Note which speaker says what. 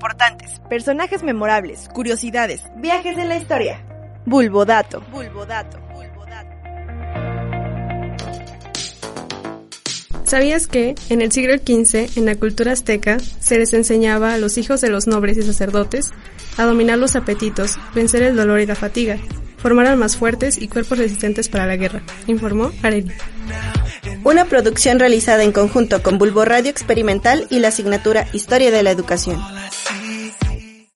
Speaker 1: importantes, personajes memorables, curiosidades, viajes en la historia. Bulbodato. Bulbodato.
Speaker 2: ¿Sabías que, en el siglo XV, en la cultura azteca, se les enseñaba a los hijos de los nobles y sacerdotes a dominar los apetitos, vencer el dolor y la fatiga, formar almas fuertes y cuerpos resistentes para la guerra? Informó Areli.
Speaker 1: Una producción realizada en conjunto con Bulbo Radio Experimental y la asignatura Historia de la Educación.